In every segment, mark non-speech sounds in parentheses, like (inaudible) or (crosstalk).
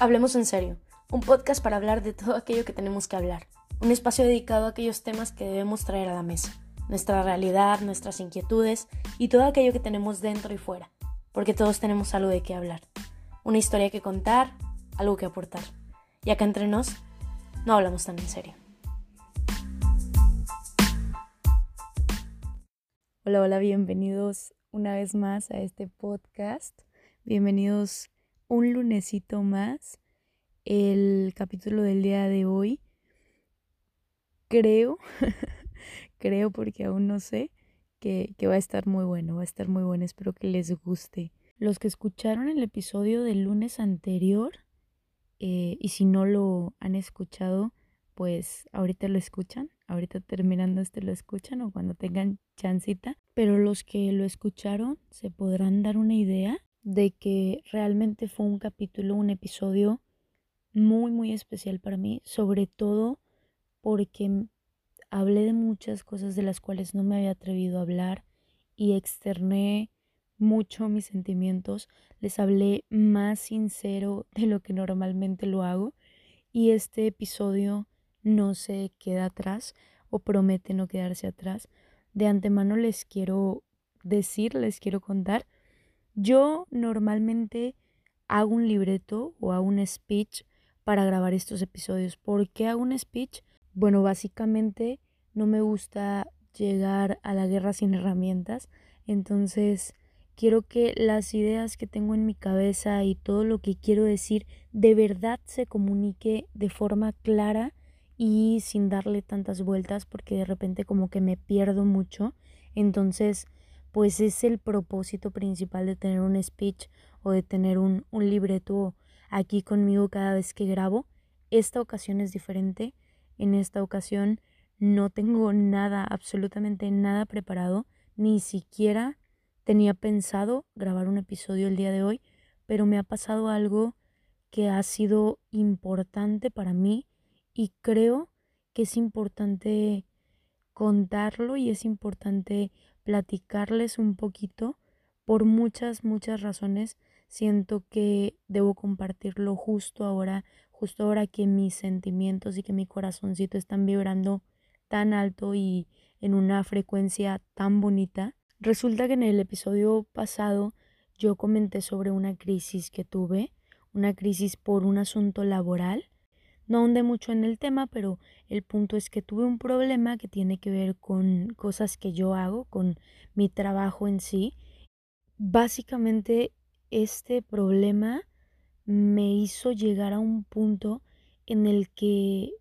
Hablemos en serio, un podcast para hablar de todo aquello que tenemos que hablar, un espacio dedicado a aquellos temas que debemos traer a la mesa, nuestra realidad, nuestras inquietudes y todo aquello que tenemos dentro y fuera, porque todos tenemos algo de qué hablar, una historia que contar, algo que aportar. Y acá entre nos, no hablamos tan en serio. Hola, hola, bienvenidos una vez más a este podcast. Bienvenidos un lunesito más. El capítulo del día de hoy, creo, (laughs) creo porque aún no sé, que, va a estar muy bueno, va a estar muy bueno, espero que les guste. Los que escucharon el episodio del lunes anterior, eh, y si no lo han escuchado, pues ahorita lo escuchan, ahorita terminando este lo escuchan o cuando tengan chancita, pero los que lo escucharon se podrán dar una idea de que realmente fue un capítulo, un episodio muy, muy especial para mí, sobre todo porque hablé de muchas cosas de las cuales no me había atrevido a hablar y externé mucho mis sentimientos, les hablé más sincero de lo que normalmente lo hago y este episodio no se queda atrás o promete no quedarse atrás. De antemano les quiero decir, les quiero contar yo normalmente hago un libreto o hago un speech para grabar estos episodios. ¿Por qué hago un speech? Bueno, básicamente no me gusta llegar a la guerra sin herramientas. Entonces, quiero que las ideas que tengo en mi cabeza y todo lo que quiero decir de verdad se comunique de forma clara y sin darle tantas vueltas porque de repente como que me pierdo mucho. Entonces, pues es el propósito principal de tener un speech o de tener un, un libreto aquí conmigo cada vez que grabo. Esta ocasión es diferente. En esta ocasión no tengo nada, absolutamente nada preparado. Ni siquiera tenía pensado grabar un episodio el día de hoy, pero me ha pasado algo que ha sido importante para mí y creo que es importante contarlo y es importante platicarles un poquito. Por muchas, muchas razones siento que debo compartirlo justo ahora, justo ahora que mis sentimientos y que mi corazoncito están vibrando tan alto y en una frecuencia tan bonita. Resulta que en el episodio pasado yo comenté sobre una crisis que tuve, una crisis por un asunto laboral no ahondé mucho en el tema, pero el punto es que tuve un problema que tiene que ver con cosas que yo hago, con mi trabajo en sí. Básicamente este problema me hizo llegar a un punto en el que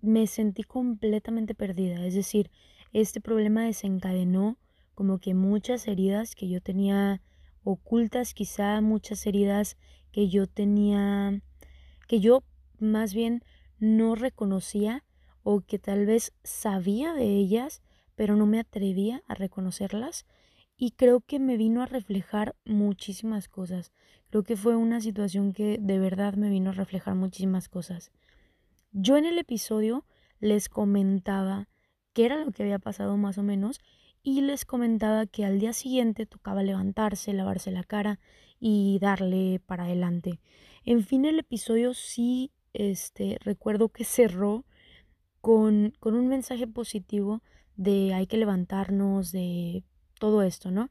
me sentí completamente perdida. Es decir, este problema desencadenó como que muchas heridas que yo tenía ocultas, quizá muchas heridas que yo tenía, que yo más bien no reconocía o que tal vez sabía de ellas, pero no me atrevía a reconocerlas. Y creo que me vino a reflejar muchísimas cosas. Creo que fue una situación que de verdad me vino a reflejar muchísimas cosas. Yo en el episodio les comentaba qué era lo que había pasado más o menos y les comentaba que al día siguiente tocaba levantarse, lavarse la cara y darle para adelante. En fin, el episodio sí este, recuerdo que cerró con, con un mensaje positivo de hay que levantarnos, de todo esto, ¿no?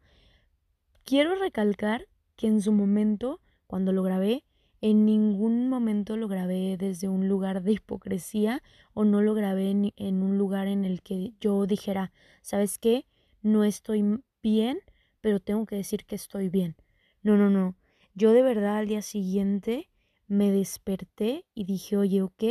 Quiero recalcar que en su momento, cuando lo grabé, en ningún momento lo grabé desde un lugar de hipocresía o no lo grabé en, en, un lugar en el que yo dijera, ¿sabes qué? No estoy bien, pero tengo que decir que estoy bien. No, no, no. Yo de verdad al día siguiente me desperté y dije, oye, ok,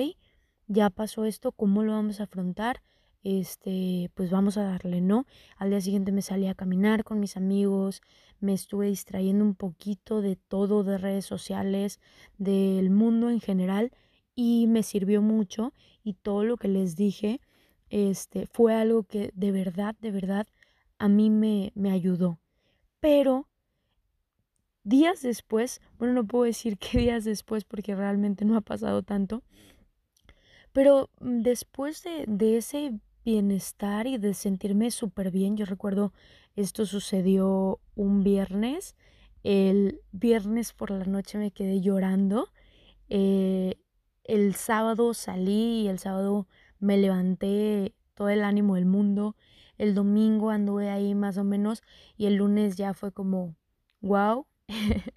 ya pasó esto, ¿cómo lo vamos a afrontar? Este, pues vamos a darle, ¿no? Al día siguiente me salí a caminar con mis amigos, me estuve distrayendo un poquito de todo, de redes sociales, del mundo en general y me sirvió mucho y todo lo que les dije, este, fue algo que de verdad, de verdad a mí me, me ayudó. Pero días después, bueno, no puedo decir (laughs) qué días después porque realmente no ha pasado tanto, pero mm, después de, ese bienestar y de sentirme súper bien, yo recuerdo esto sucedió un viernes, el viernes por la noche me quedé llorando Eh, el sábado salí y el sábado me levanté todo el ánimo del mundo. El domingo anduve ahí más o menos y el lunes ya fue como, wow, (laughs)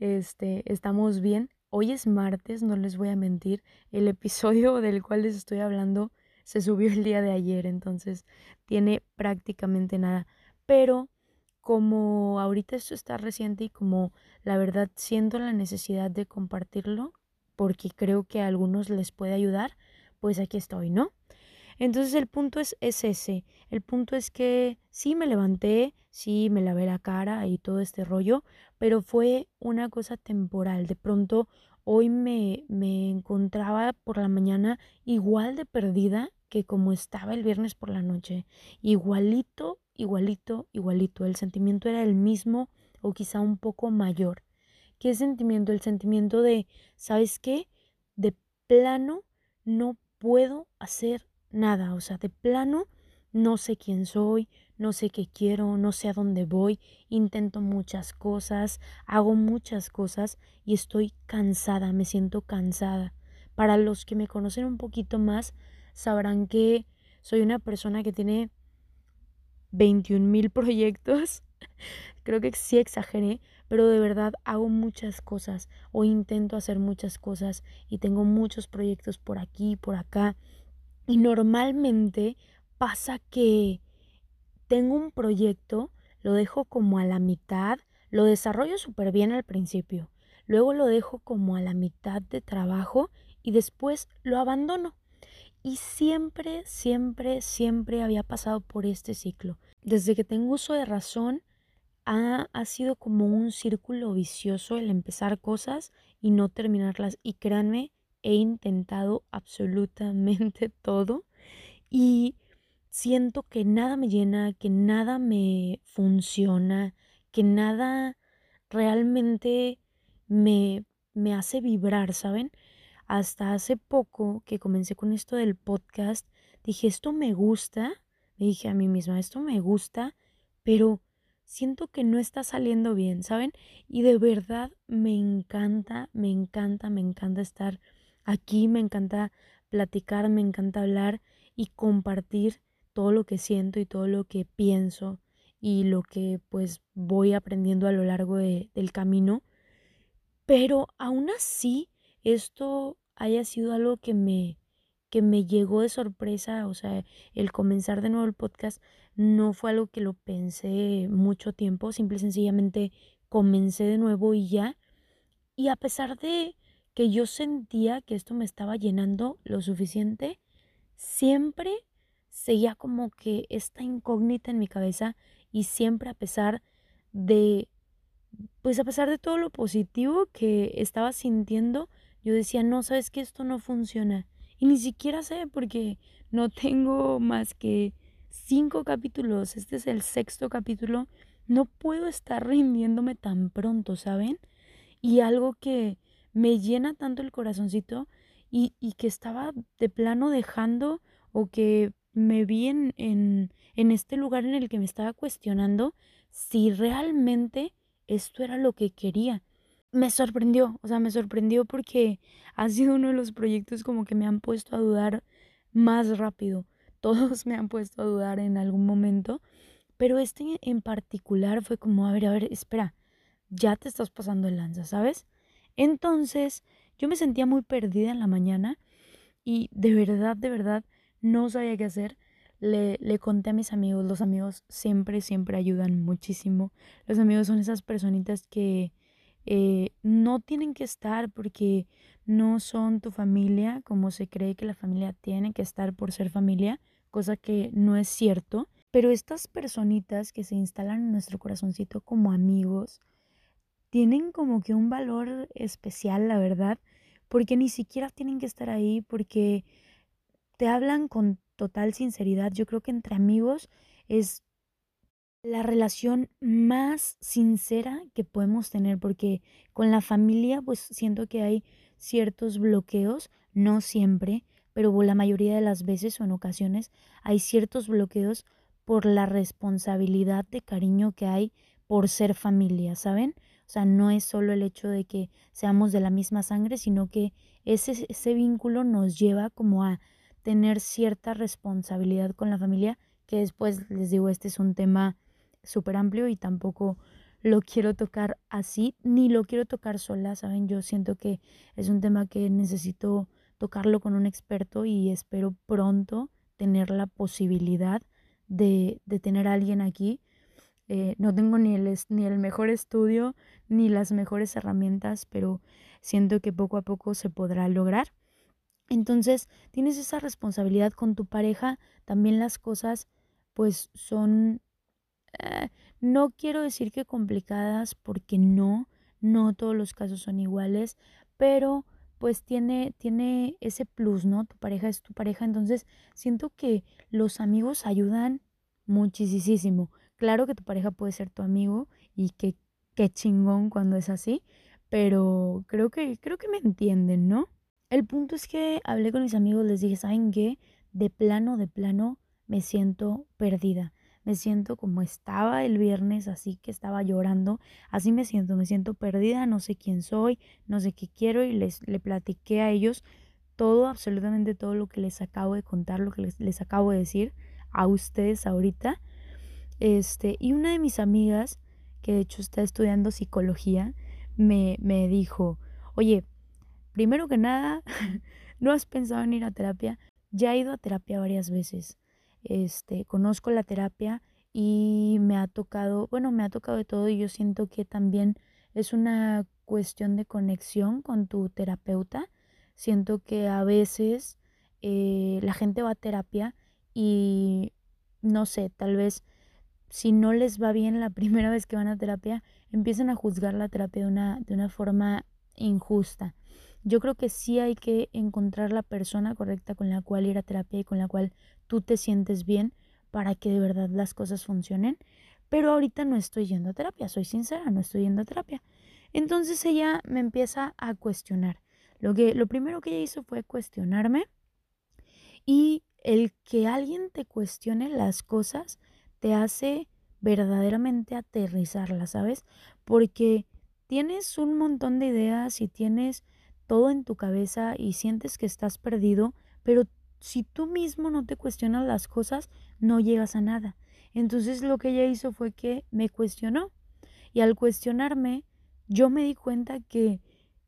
este, estamos bien. Hoy es martes, no les voy a mentir. El episodio (laughs) del cual les estoy hablando se subió el día de ayer, entonces tiene prácticamente nada. Pero como ahorita esto está reciente y como la verdad siento la necesidad de compartirlo, porque creo que a algunos les puede ayudar, pues aquí estoy, ¿no? Entonces el punto es, ese. El punto es que sí me levanté, sí me lavé la cara y todo este rollo, pero fue una cosa temporal. De pronto hoy me, me encontraba por la mañana igual de perdida que como estaba el viernes por la noche. Igualito, igualito, igualito. El sentimiento era el mismo o quizá un poco mayor. ¿Qué sentimiento? El sentimiento de, ¿sabes qué? De plano no puedo hacer nada, o sea, de plano no sé quién soy, no sé qué quiero, no sé a dónde voy, intento muchas cosas, hago muchas cosas y estoy cansada, me siento cansada. Para los que me conocen un poquito más, sabrán que soy una persona que tiene 21 mil proyectos. (laughs) Creo que sí exageré, pero de verdad hago muchas cosas o intento hacer muchas cosas y tengo muchos proyectos por aquí, por acá y normalmente pasa que tengo un proyecto, lo dejo como a la mitad, lo desarrollo súper bien al principio, luego lo dejo como a la mitad de trabajo y después lo abandono. Y siempre, siempre, siempre había pasado por este ciclo. Desde que tengo uso de razón, ha, ha, sido como un círculo vicioso el empezar cosas y no terminarlas. Y créanme he intentado absolutamente (laughs) todo y siento que nada me llena, que nada me funciona, que nada realmente me, me hace vibrar, ¿saben? Hasta hace poco que comencé con esto del podcast, dije, esto me gusta, dije a mí misma, esto me gusta, pero siento que no está saliendo bien, ¿saben? Y de verdad me encanta, me encanta, me encanta estar Aquí me encanta platicar, me encanta hablar y compartir todo lo que siento y todo lo que pienso y lo que pues voy aprendiendo a lo largo del camino. Pero aún así, esto haya sido algo que me, que me llegó de sorpresa, o sea, el comenzar de nuevo el podcast no fue algo que lo pensé mucho tiempo, simple y sencillamente comencé de nuevo y ya. Y a pesar de que yo sentía que esto me estaba llenando lo suficiente, siempre seguía como que esta incógnita en mi cabeza y siempre a pesar de, pues a pesar de todo lo positivo que estaba sintiendo, yo decía, no, sabes que esto no funciona. Y ni siquiera sé porque no tengo más que cinco capítulos, este es el sexto capítulo, no puedo estar rindiéndome tan pronto, ¿saben? Y algo que me llena tanto el corazoncito y, y que estaba de plano dejando o que me vi en, en, en este lugar en el que me estaba cuestionando si realmente esto era lo que quería. Me sorprendió, o sea, me sorprendió porque ha sido uno de los proyectos como que me han puesto a dudar más rápido. (laughs) Todos me han puesto a dudar en algún momento, pero este en particular fue como, a ver, a ver, espera, ya te estás pasando el lanza, ¿sabes? Entonces, yo me sentía muy perdida en la mañana y de verdad, de verdad, no sabía qué hacer. Le, le, conté a mis amigos, los amigos siempre, siempre ayudan muchísimo. Los amigos son esas personitas que eh, no tienen que estar porque no son tu familia, como se cree que la familia tiene que estar por ser familia, cosa que no es cierto. Pero estas personitas que se instalan en nuestro corazoncito como amigos, tienen como que un valor especial, la verdad, porque ni siquiera tienen que estar ahí, porque te hablan con total sinceridad. Yo creo que entre amigos es la relación más sincera que podemos tener, porque con la familia pues siento que hay ciertos bloqueos, no siempre, pero la mayoría de las veces o en ocasiones hay ciertos bloqueos por la responsabilidad de cariño que hay por ser familia, ¿saben? O sea, no es solo el hecho de que seamos de la misma sangre, sino que ese, ese vínculo nos lleva como a tener cierta responsabilidad con la familia, que después les digo, este es un tema súper amplio y tampoco lo quiero tocar así, ni lo quiero tocar sola, ¿saben? Yo siento que es un tema que necesito tocarlo con un experto y espero pronto tener la posibilidad de, de tener a alguien aquí eh, no tengo ni el, ni el mejor estudio ni las mejores herramientas, pero siento que poco a poco se podrá lograr. Entonces, tienes esa responsabilidad con tu pareja, también las cosas pues son, eh, no quiero decir que complicadas porque no, no todos los casos son iguales, pero pues tiene, tiene ese plus, ¿no? Tu pareja es tu pareja, entonces siento que los amigos ayudan muchísimo. Claro que tu pareja puede ser tu amigo y que qué chingón cuando es así, pero creo que creo que me entienden, ¿no? El punto es que hablé con mis amigos, les dije, ¿saben qué? De plano, de plano, me siento perdida. Me siento como estaba el viernes, así que estaba llorando. Así me siento, me siento perdida, no sé quién soy, no sé qué quiero y les le platiqué a ellos todo, absolutamente todo lo que les acabo de contar, lo que les, les acabo de decir a ustedes ahorita. Este, y una de mis amigas, que de hecho está estudiando psicología, me, me dijo, oye, primero que nada, (laughs) ¿no has pensado en ir a terapia? Ya he ido a terapia varias veces. Este, conozco la terapia y me ha tocado, bueno, me ha tocado de todo y yo siento que también es una cuestión de conexión con tu terapeuta. Siento que a veces eh, la gente va a terapia y no sé, tal vez si no les va bien la (laughs) primera vez que van a terapia, empiezan a juzgar la terapia de una, de una forma injusta. Yo creo que sí hay que encontrar la persona correcta con la cual ir a terapia y con la cual tú te sientes bien para que de verdad las cosas funcionen. Pero ahorita no estoy yendo a terapia, soy sincera, no estoy yendo a terapia. Entonces ella me empieza a cuestionar. Lo, que, lo primero que ella hizo fue cuestionarme y el que alguien te cuestione las cosas te hace verdaderamente aterrizarla, ¿sabes? Porque tienes un montón de ideas y tienes todo en tu cabeza y sientes que estás perdido, pero si tú mismo no te cuestionas las cosas, no llegas a nada. Entonces lo que ella hizo fue que me cuestionó. Y al cuestionarme, yo me di cuenta que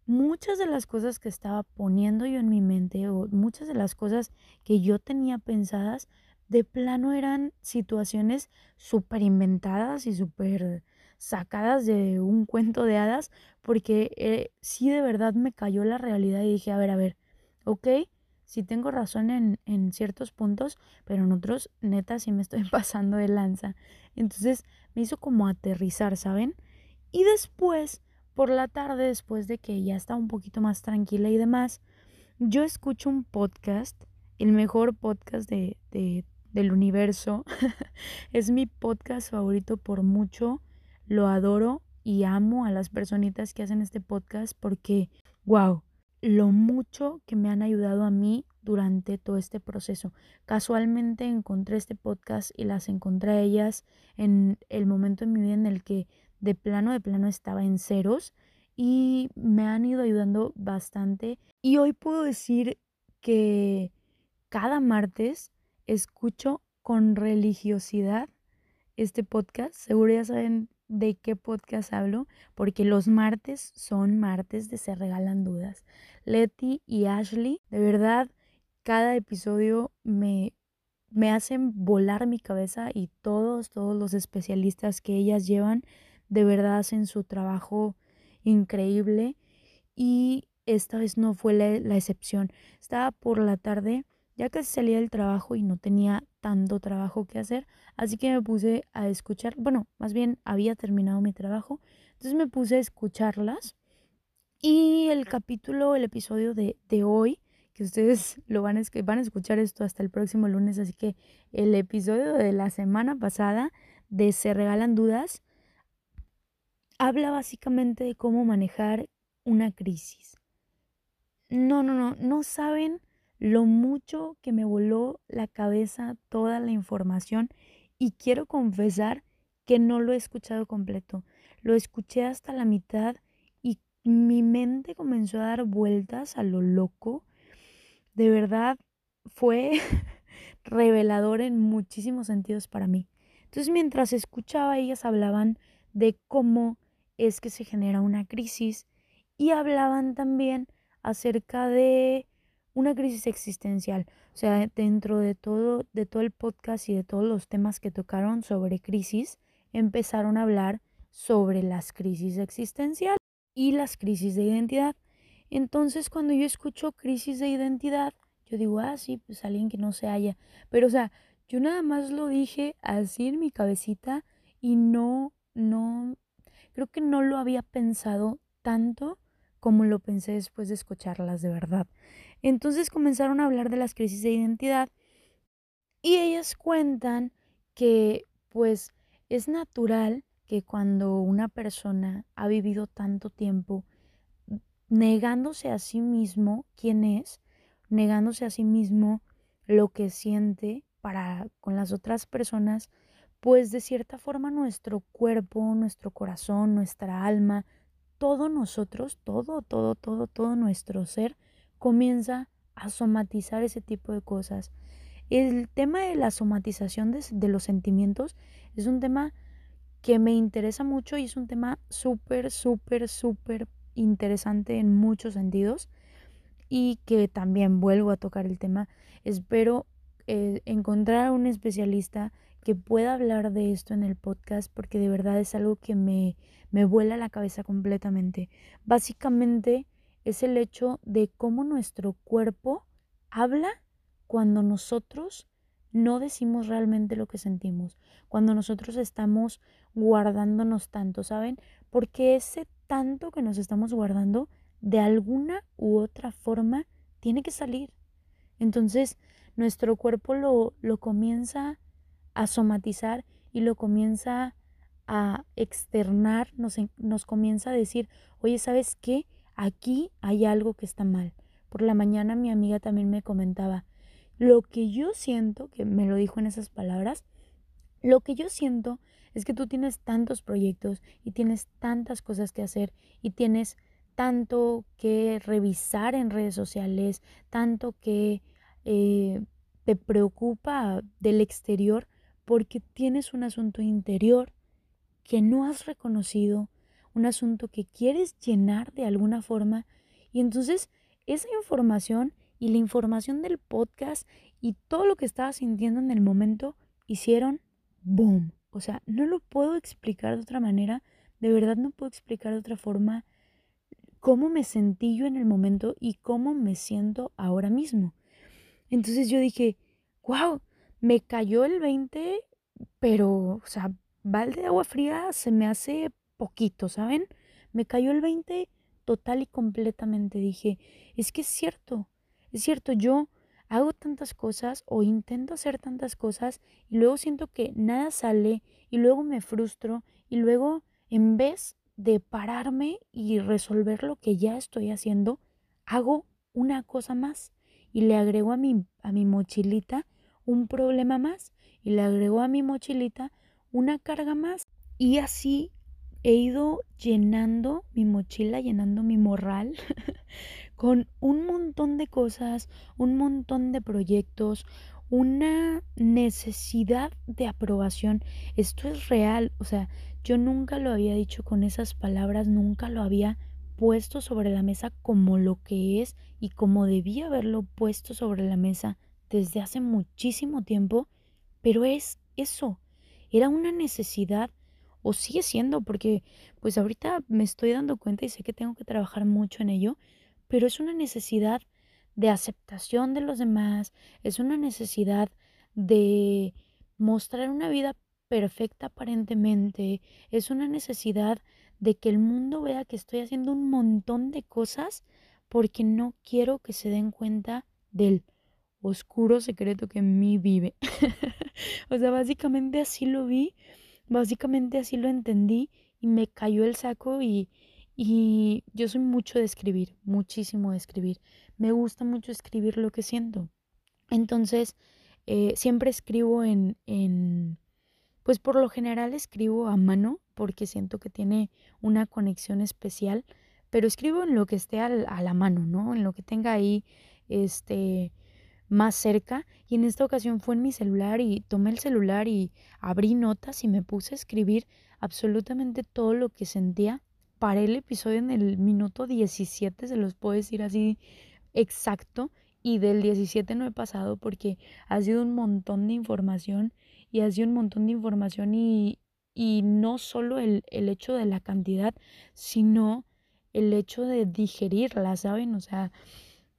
muchas de las cosas que estaba poniendo yo en mi mente o muchas de las cosas que yo tenía pensadas de plano eran situaciones súper inventadas y súper sacadas de un cuento de hadas, porque eh, sí de verdad me cayó la realidad y dije, a ver, a ver, ok, sí tengo razón en, en ciertos puntos, pero en otros, neta, sí me estoy (laughs) pasando de lanza. Entonces me hizo como aterrizar, ¿saben? Y después, por la tarde, después de que ya estaba un poquito más tranquila y demás, yo escucho un podcast, el mejor podcast de, de del universo. (laughs) es mi podcast favorito por mucho. Lo adoro y amo a las personitas que hacen este podcast porque, wow, lo mucho que me han ayudado a mí durante todo este proceso. Casualmente encontré este podcast y las encontré a ellas en el momento en mi vida en el que de plano, de plano estaba en ceros y me han ido ayudando bastante. Y hoy puedo decir que cada martes escucho con religiosidad este podcast. Seguro ya saben de qué podcast hablo, porque los martes son martes de Se Regalan Dudas. Letty y Ashley, de verdad, cada episodio me, me hacen volar mi cabeza y todos, todos los especialistas que ellas llevan, de verdad hacen su trabajo increíble y esta vez no fue la, la excepción. Estaba por la tarde ya casi salía del trabajo y no tenía tanto trabajo que hacer, así que me puse a escuchar, bueno, más bien había terminado mi trabajo, entonces me puse a escucharlas y el capítulo, el episodio de, de hoy, que ustedes (laughs) lo van a, van a escuchar esto hasta el próximo lunes, así que el episodio de la semana pasada de Se Regalan Dudas habla básicamente de cómo manejar una crisis. No, no, no, no saben lo mucho que me voló la cabeza toda la información y quiero confesar que no lo he escuchado completo. Lo escuché hasta la mitad y mi mente comenzó a dar vueltas a lo loco. De verdad fue (laughs) revelador en muchísimos sentidos para mí. Entonces mientras escuchaba, ellas hablaban de cómo es que se genera una crisis y hablaban también acerca de una crisis existencial. O sea, dentro de todo, de todo el podcast y de todos los temas que tocaron sobre crisis, empezaron a hablar sobre las crisis existenciales y las crisis de identidad. Entonces, cuando yo escucho crisis de identidad, yo digo, ah, sí, pues alguien que no se halla. Pero, o sea, yo nada más lo dije así en mi cabecita y no, no, creo que no lo había pensado tanto como lo pensé después de escucharlas de verdad. Entonces comenzaron a hablar de las crisis de identidad y ellas cuentan que pues es natural que cuando una persona ha vivido tanto tiempo negándose a sí mismo quién es, negándose a sí mismo lo que siente para con las otras personas, pues de cierta forma nuestro cuerpo, nuestro corazón, nuestra alma, todo nosotros, todo, todo, todo, todo nuestro ser comienza a somatizar ese tipo de cosas. El tema de la somatización de, los sentimientos es un tema que me interesa mucho y es un tema súper, súper, súper interesante en muchos sentidos y que también vuelvo a tocar el tema. Espero eh, encontrar a un especialista que pueda hablar de esto en el podcast porque de verdad es algo que me, me vuela la cabeza completamente. Básicamente es el hecho de cómo nuestro cuerpo habla cuando nosotros no decimos realmente lo que sentimos, cuando nosotros estamos guardándonos tanto, ¿saben? Porque ese tanto que nos estamos guardando, de alguna u otra forma, tiene que salir. Entonces, nuestro cuerpo lo, lo comienza a somatizar y lo comienza a externar, nos, nos comienza a decir, oye, ¿sabes qué? Aquí hay algo que está mal. Por la mañana mi amiga también me comentaba, lo que yo siento, que me lo dijo en esas palabras, lo que yo siento es que tú tienes tantos proyectos y tienes tantas cosas que hacer y tienes tanto que revisar en redes sociales, tanto que eh, te preocupa del exterior porque tienes un asunto interior que no has reconocido, un asunto que quieres llenar de alguna forma. Y entonces esa información y la información del podcast y todo lo que estaba sintiendo en el momento hicieron boom. O sea, no lo puedo explicar de otra manera. De verdad no puedo explicar de otra forma cómo me sentí yo en el momento y cómo me siento ahora mismo. Entonces yo dije, wow, me cayó el 20, pero, o sea, balde de agua fría se me hace poquito, ¿saben? Me cayó el 20 total y completamente. Dije, es que es cierto, es cierto, yo hago tantas cosas o intento hacer tantas cosas y luego siento que nada sale y luego me frustro y luego en vez de pararme y resolver lo que ya estoy haciendo, hago una cosa más y le agrego a mi, a mi mochilita un problema más y le agregó a mi mochilita una carga más. Y así he ido llenando mi mochila, llenando mi morral (laughs) con un montón de cosas, un montón de proyectos, una necesidad de aprobación. Esto es real, o sea, yo nunca lo había dicho con esas palabras, nunca lo había puesto sobre la mesa como lo que es y como debía haberlo puesto sobre la mesa desde hace muchísimo tiempo, pero es eso, era una necesidad o sigue siendo porque pues ahorita me estoy dando cuenta y sé que tengo que trabajar mucho en ello, pero es una necesidad de aceptación de los demás, es una necesidad de mostrar una vida perfecta aparentemente, es una necesidad de que el mundo vea que estoy haciendo un montón de cosas porque no quiero que se den cuenta del oscuro secreto que en mí vive. (laughs) o sea, básicamente así lo vi, básicamente así lo entendí y me cayó el saco y, y yo soy mucho de escribir, muchísimo de escribir. Me gusta mucho escribir lo que siento. Entonces, eh, siempre escribo en, en, pues por lo general escribo a mano porque siento que tiene una conexión especial, pero escribo en lo que esté a la mano, ¿no? En lo que tenga ahí, este, más cerca y en esta ocasión fue en mi celular y tomé el celular y abrí notas y me puse a escribir absolutamente todo lo que sentía. Paré el episodio en el minuto 17, se los puedo decir así exacto, y del 17 no he pasado porque ha sido un montón de información y ha sido un montón de información y, y no solo el, el hecho de la cantidad, sino el hecho de digerirla, ¿saben? O sea,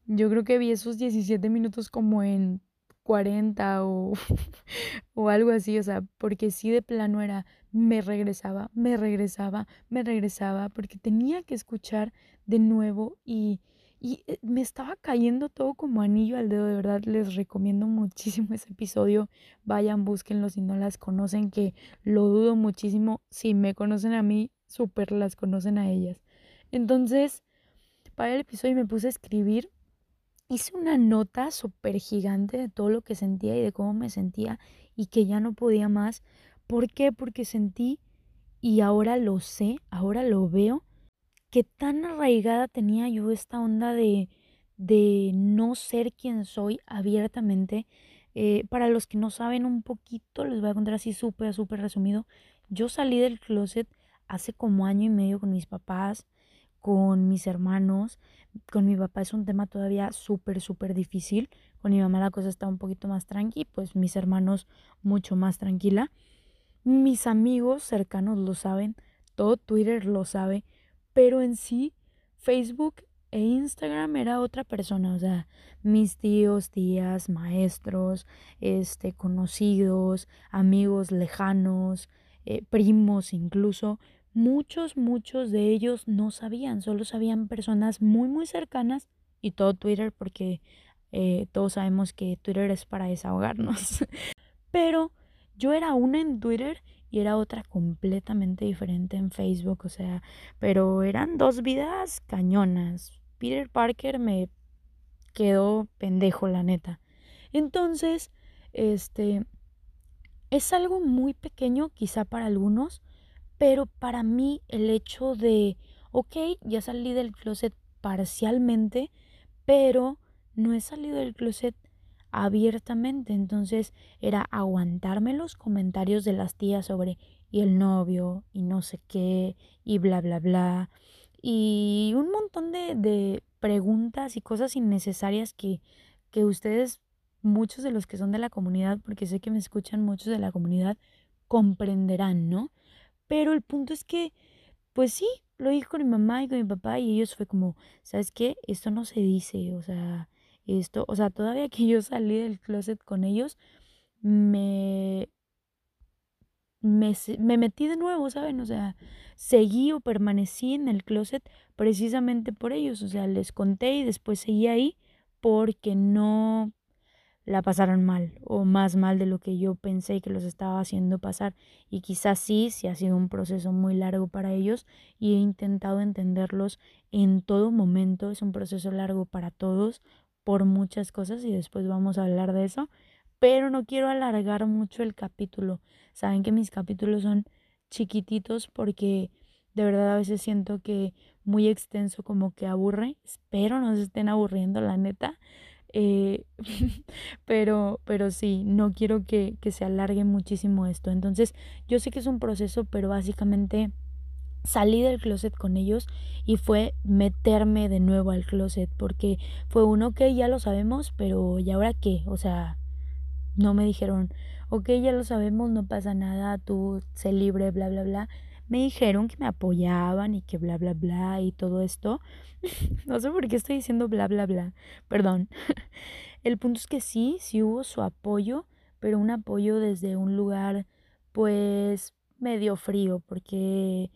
yo creo que vi esos 17 minutos como en 40 o, (laughs) o algo así, o sea, porque sí de plano era, me regresaba, me regresaba, me regresaba, porque tenía que escuchar de nuevo y, y eh, me estaba cayendo todo como anillo al dedo, de verdad les recomiendo muchísimo ese episodio, vayan, búsquenlo si no las conocen, que lo dudo muchísimo, si me conocen a mí, súper las conocen a ellas. Entonces, para el episodio me puse a escribir hice una nota súper gigante de todo lo que sentía y de cómo me sentía y que ya no podía más. ¿Por qué? Porque sentí y ahora lo sé, ahora lo veo, que tan arraigada tenía yo esta onda de, de no ser quien soy abiertamente. Eh, para los que no saben un poquito, les voy a contar así súper, súper resumido. Yo salí del closet hace como año y medio con mis papás con mis hermanos. Con mi papá es un tema todavía súper, súper difícil. Con mi mamá la cosa está un poquito más tranqui, pues mis hermanos mucho más tranquila. Mis amigos cercanos lo saben, todo Twitter lo sabe, pero en sí Facebook e Instagram era otra persona, o sea, mis tíos, tías, maestros, este, conocidos, amigos lejanos, eh, primos incluso, muchos, muchos de ellos no sabían, solo sabían personas muy, muy cercanas y todo Twitter porque eh, todos sabemos que Twitter es para desahogarnos. (laughs) Pero yo era una en Twitter y era otra completamente diferente en Facebook, o sea, pero eran dos vidas cañonas. Peter Parker me quedó pendejo, la neta. Entonces, este, es algo muy pequeño quizá para algunos, pero para mí el hecho de, ok, ya salí del closet parcialmente, pero no he salido del closet abiertamente. Entonces era aguantarme los comentarios de las tías sobre y el novio y no sé qué y bla, bla, bla. Y un montón de, de preguntas y cosas innecesarias que, que ustedes, muchos de los que son de la comunidad, porque sé que me escuchan muchos de la comunidad, comprenderán, ¿no? Pero el punto es que, pues sí, lo dije con mi mamá y con mi papá y ellos fue como, ¿sabes qué? Esto no se dice, o sea, esto, o sea, todavía que yo salí del closet con ellos, me, me, me metí de nuevo, ¿saben? O sea, seguí o permanecí en el closet precisamente por ellos, o sea, les conté y después seguí ahí porque no la pasaron mal o más mal de lo que yo pensé que los estaba haciendo pasar. Y quizás sí, sí ha sido un proceso muy largo para ellos y he intentado entenderlos en todo momento, es un proceso largo para todos por muchas cosas y después vamos a hablar de eso, pero no quiero alargar mucho el capítulo. Saben que mis capítulos son chiquititos porque de verdad a veces siento que muy extenso como que aburre, espero no se estén aburriendo la neta eh, (laughs) pero, pero sí, no quiero que, que se alargue muchísimo esto. Entonces, yo sé que es un proceso, pero básicamente salí del closet con ellos y fue meterme de nuevo al closet porque fue uno que ya lo sabemos, pero ¿y ahora qué? O sea, no me dijeron, ok, ya lo sabemos, no pasa nada, tú sé libre, bla, bla, bla me dijeron que me apoyaban y que bla, bla, bla y todo esto. (laughs) no sé por qué estoy diciendo bla, bla, bla. Perdón. (laughs) El punto es que sí, sí hubo su apoyo, pero un apoyo desde un lugar pues medio frío, porque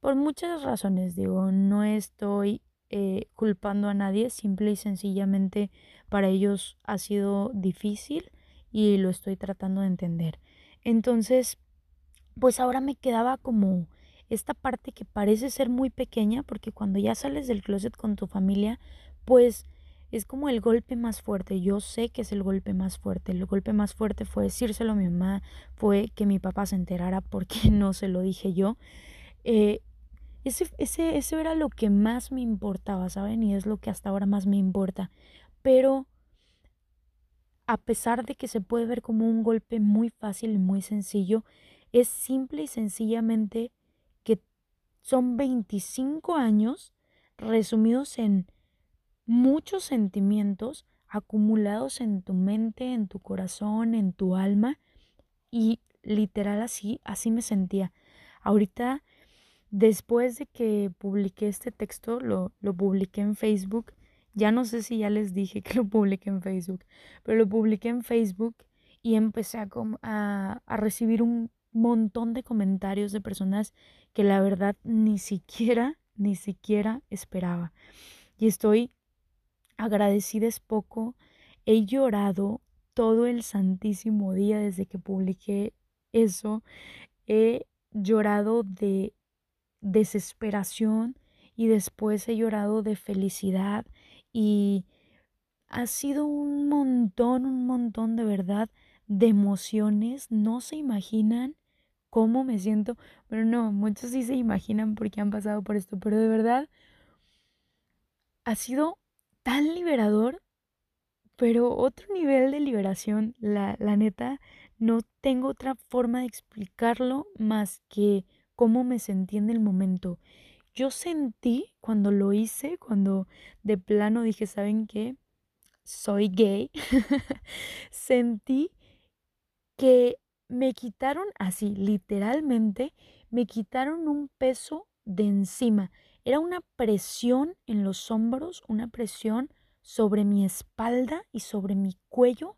por muchas razones, digo, no estoy eh, culpando a nadie, simple y sencillamente para ellos ha sido difícil y lo estoy tratando de entender. Entonces, pues ahora me quedaba como esta parte que parece ser muy pequeña, porque cuando ya sales del closet con tu familia, pues es como el golpe más fuerte. Yo sé que es el golpe más fuerte. El golpe más fuerte fue decírselo a mi mamá, fue que mi papá se enterara porque (laughs) no se lo dije yo. Eh, ese, ese, era lo que más me importaba, ¿saben? Y es lo que hasta ahora más me importa. Pero a pesar de que se puede ver como un golpe muy fácil y muy sencillo, es simple y sencillamente que son 25 años resumidos en muchos sentimientos acumulados en tu mente, en tu corazón, en tu alma y literal así, así me sentía. Ahorita, después de que publiqué este texto, lo, lo publiqué en Facebook, ya no sé si ya les dije (laughs) que lo publiqué en Facebook, pero lo publiqué en Facebook y empecé a, a, recibir un montón de comentarios de personas que la verdad ni siquiera, (laughs) ni siquiera esperaba. Y estoy agradecida es poco. He llorado todo el santísimo día desde que publiqué eso. He llorado de desesperación y después he llorado de felicidad y ha sido un montón, un montón de verdad de emociones. No se imaginan cómo me siento. Pero no, muchos sí se imaginan porque han pasado por esto. Pero de verdad ha sido tan liberador. Pero otro nivel de liberación, la, la neta, no tengo otra forma de explicarlo más que cómo me sentí en el momento. Yo sentí cuando lo hice, cuando de plano dije, ¿saben qué? Soy gay. (laughs) sentí que me quitaron así, literalmente, me quitaron un peso de encima. Era una presión en los hombros, una presión sobre mi espalda y sobre mi cuello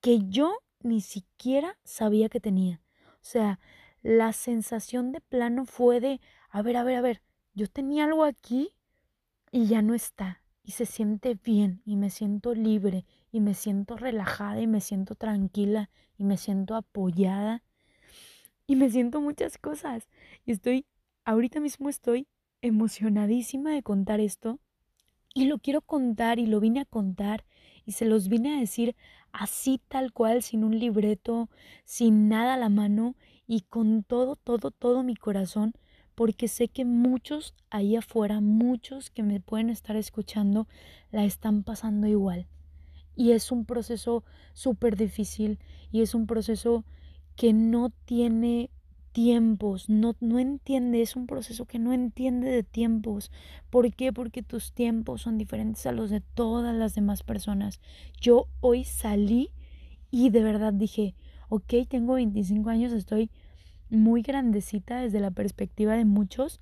que yo ni siquiera sabía que tenía. O sea, la sensación de plano fue de, a ver, a ver, a ver, yo tenía algo aquí y ya no está. Y se siente bien y me siento libre y me siento relajada y me siento tranquila y me siento apoyada y me siento muchas cosas. Y estoy, ahorita mismo estoy emocionadísima de contar esto y lo quiero contar y lo vine a contar y se los vine a decir así tal cual, sin un libreto, sin nada a la mano y con todo, todo, todo mi corazón, porque sé que muchos ahí afuera, muchos que me pueden estar escuchando, la están pasando igual. Y es un proceso súper difícil y es un proceso que no tiene tiempos, no, no entiende, es un proceso que no entiende de tiempos. ¿Por qué? Porque tus tiempos son diferentes a los de todas las demás personas. Yo hoy salí y de verdad dije, ok, tengo 25 años, estoy muy grandecita desde la perspectiva de muchos,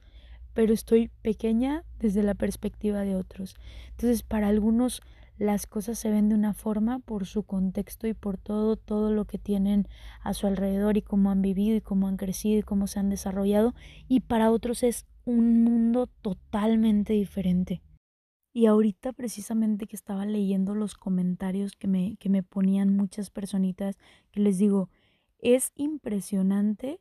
pero estoy pequeña desde la perspectiva de otros. Entonces, para algunos las cosas se ven de una forma por su contexto y por todo, todo lo que tienen a su alrededor y cómo han vivido y cómo han crecido y cómo se han desarrollado. Y para otros es un mundo totalmente diferente. Y ahorita precisamente que estaba leyendo los comentarios que me, que me ponían muchas personitas, que les digo, es impresionante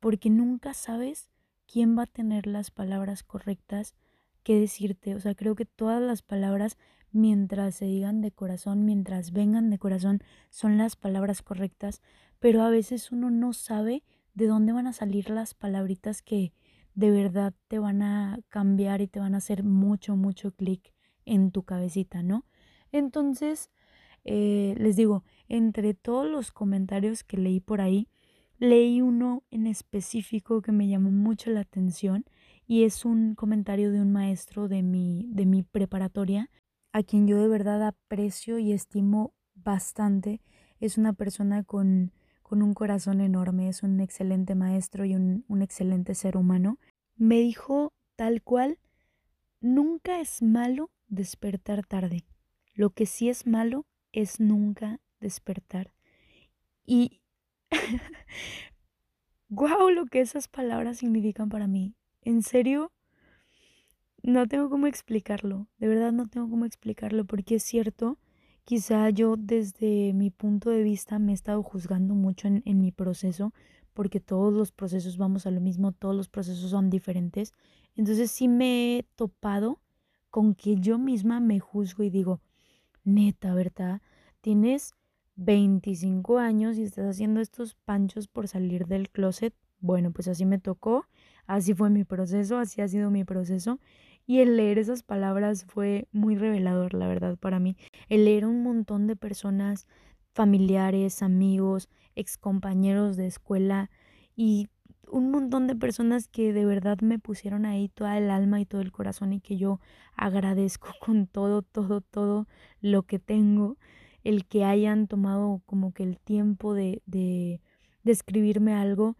porque nunca sabes quién va a tener las palabras correctas que decirte. O sea, creo que todas las palabras, mientras se digan de corazón, mientras vengan de corazón, son las palabras correctas, pero a veces uno no sabe de dónde van a salir las palabritas que de verdad te van a cambiar y te van a hacer mucho, mucho clic en tu cabecita, ¿no? Entonces, eh, les digo, entre todos los comentarios que leí por ahí, Leí uno en específico que me llamó mucho la atención y es un comentario de un maestro de mi, de mi preparatoria, a quien yo de verdad aprecio y estimo bastante. Es una persona con, con un corazón enorme, es un excelente maestro y un, un excelente ser humano. Me dijo tal cual, nunca es malo despertar tarde. Lo que sí es malo es nunca despertar. Y (laughs) wow, lo que esas palabras significan para mí. En serio, no tengo cómo explicarlo. De verdad no tengo cómo explicarlo porque es cierto. Quizá yo desde mi punto de vista me he estado juzgando mucho en, en mi proceso porque todos los procesos vamos a lo mismo, todos los procesos son diferentes. Entonces sí me he topado con que yo misma me juzgo y digo, neta, ¿verdad? Tienes 25 años y estás haciendo estos panchos por salir del closet. Bueno, pues así me tocó, así fue mi proceso, así ha sido mi proceso. Y el leer esas palabras fue muy revelador, la verdad, para mí. El leer un montón de personas, familiares, amigos, excompañeros de escuela y un montón de personas que de verdad me pusieron ahí toda el alma y todo el corazón y que yo agradezco (laughs) con todo, todo, todo lo que tengo, el que hayan tomado como que el tiempo de, de, de escribirme algo,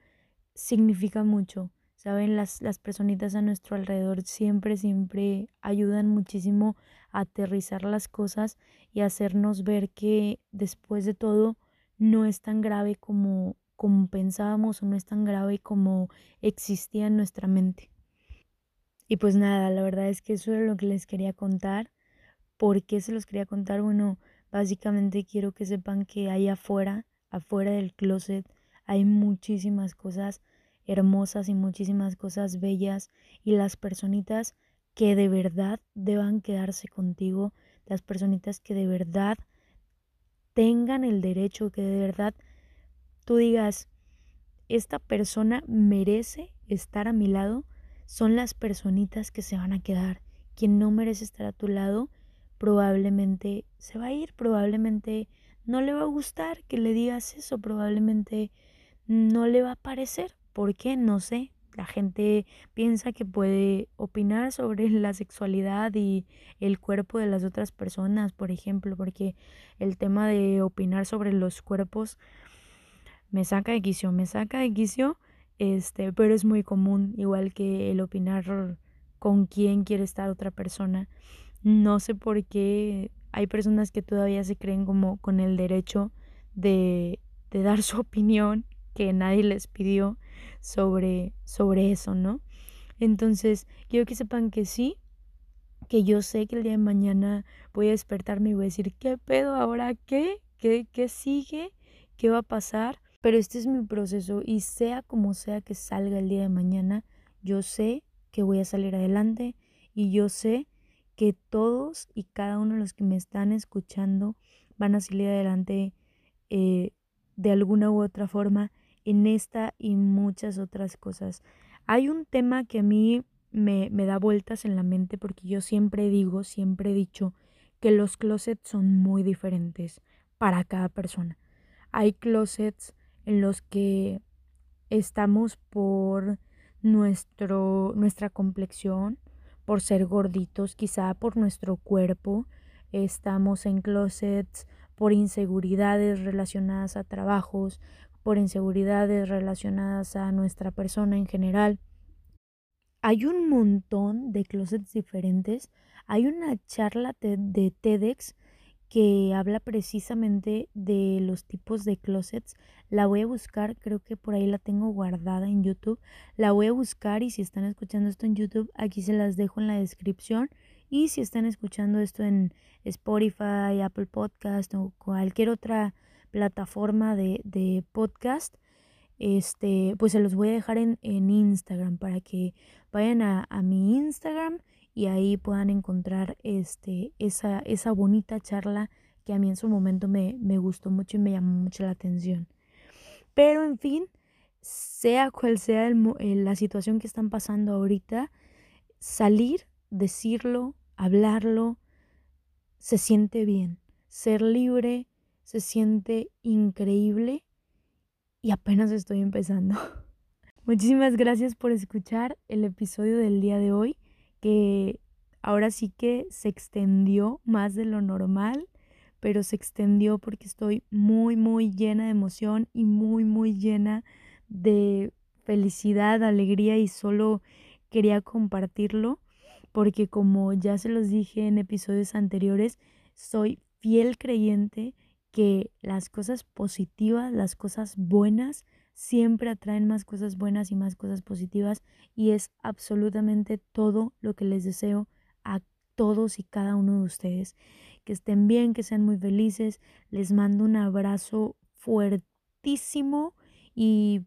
significa mucho. Saben, las, las personitas a nuestro alrededor siempre, siempre ayudan muchísimo a aterrizar las cosas y hacernos ver que después de todo no es tan grave como, como pensábamos o no es tan grave como existía en nuestra mente. Y pues nada, la verdad es que eso era lo que les quería contar. ¿Por qué se los quería contar? Bueno, básicamente quiero que sepan que ahí afuera, afuera del closet, hay muchísimas cosas hermosas y muchísimas cosas bellas y las personitas que de verdad deban quedarse contigo, las personitas que de verdad tengan el derecho, que de verdad tú digas, esta persona merece estar a mi lado, son las personitas que se van a quedar. Quien no merece estar a tu lado, probablemente se va a ir, probablemente no le va a gustar que le digas eso, probablemente no le va a parecer, ¿Por qué? No sé. La gente piensa que puede opinar sobre (laughs) la sexualidad y el cuerpo de las otras personas, por ejemplo, porque el tema de opinar sobre los cuerpos me saca de quicio, me saca de quicio, este, pero es muy común, igual que el opinar con quién quiere estar otra persona. No sé por qué hay personas que todavía se creen como con el derecho de, de dar su (laughs) opinión que nadie les pidió sobre, sobre eso, ¿no? Entonces, quiero que sepan que sí, que yo sé que el día de mañana voy a despertarme y voy a decir, ¿qué pedo ahora? ¿Qué? ¿Qué, qué sigue? ¿Qué va a pasar? Pero este es mi proceso y sea como sea que salga el día de mañana, yo sé que voy a salir adelante y yo sé que todos y cada uno de los que me están escuchando van a salir adelante eh, de alguna u otra forma en esta y muchas otras cosas. Hay un tema que a mí me, me da vueltas en la mente porque yo siempre digo, siempre he dicho que los closets son muy diferentes para cada persona. Hay closets en los que estamos por nuestro, nuestra complexión, por ser gorditos, quizá por nuestro cuerpo. Estamos en closets por inseguridades relacionadas a trabajos, por inseguridades relacionadas a nuestra persona en general. Hay un montón de closets diferentes. Hay una charla de TEDx que habla precisamente de los tipos de closets. La voy a buscar, creo que por ahí la tengo guardada en YouTube. La voy a buscar y si están escuchando esto en YouTube, aquí se las dejo en la descripción. Y si están escuchando esto en Spotify, Apple Podcast o cualquier otra plataforma de, de podcast, este, pues se los voy a dejar en, en Instagram para que vayan a, a, mi Instagram y ahí puedan encontrar este, esa, esa bonita charla que a mí en su momento me, me gustó mucho y me llamó mucho la atención. Pero en fin, sea cual sea el, la situación que están pasando ahorita, salir, decirlo, hablarlo, se siente bien. Ser libre se siente increíble y apenas estoy empezando. (laughs) Muchísimas gracias por escuchar el episodio del día de hoy, que ahora sí que se extendió más de lo normal, pero se extendió porque estoy muy, muy llena de emoción y muy, muy llena de felicidad, alegría y solo quería compartirlo porque como ya se los dije en episodios anteriores, soy fiel creyente que las cosas positivas, las cosas buenas, siempre atraen más cosas buenas y más cosas positivas y es absolutamente todo lo que les deseo a todos y cada uno de ustedes. Que estén bien, que sean muy felices. Les mando un abrazo fuertísimo y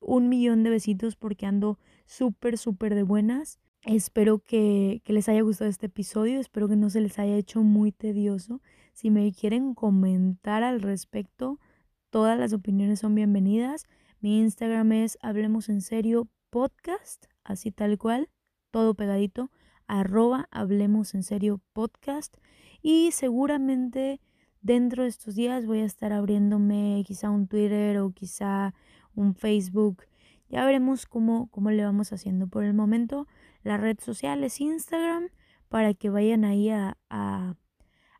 un millón de besitos porque ando súper, súper de buenas. Espero que, que, les haya gustado este episodio, espero que no se les haya hecho muy tedioso. Si me quieren comentar al respecto, todas las opiniones son bienvenidas. Mi Instagram es Hablemos en Serio Podcast, así tal cual, todo pegadito, arroba Hablemos en Serio Podcast. Y seguramente dentro de estos días voy a estar abriéndome quizá un Twitter o quizá un Facebook. Ya veremos cómo, cómo le vamos haciendo. Por el momento, la red social es Instagram para que vayan ahí a, a,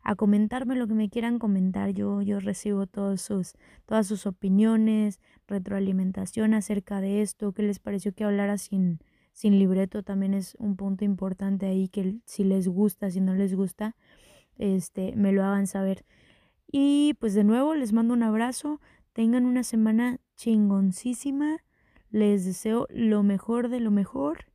a, comentarme lo que me quieran comentar. Yo, yo recibo todos sus, todas sus opiniones, retroalimentación acerca de esto, qué les pareció que hablara sin, sin libreto también es un punto importante ahí que si les gusta, si no les gusta, este, me lo hagan saber. Y pues de nuevo les mando un abrazo. Tengan una semana chingoncísima. Les deseo lo mejor de lo mejor.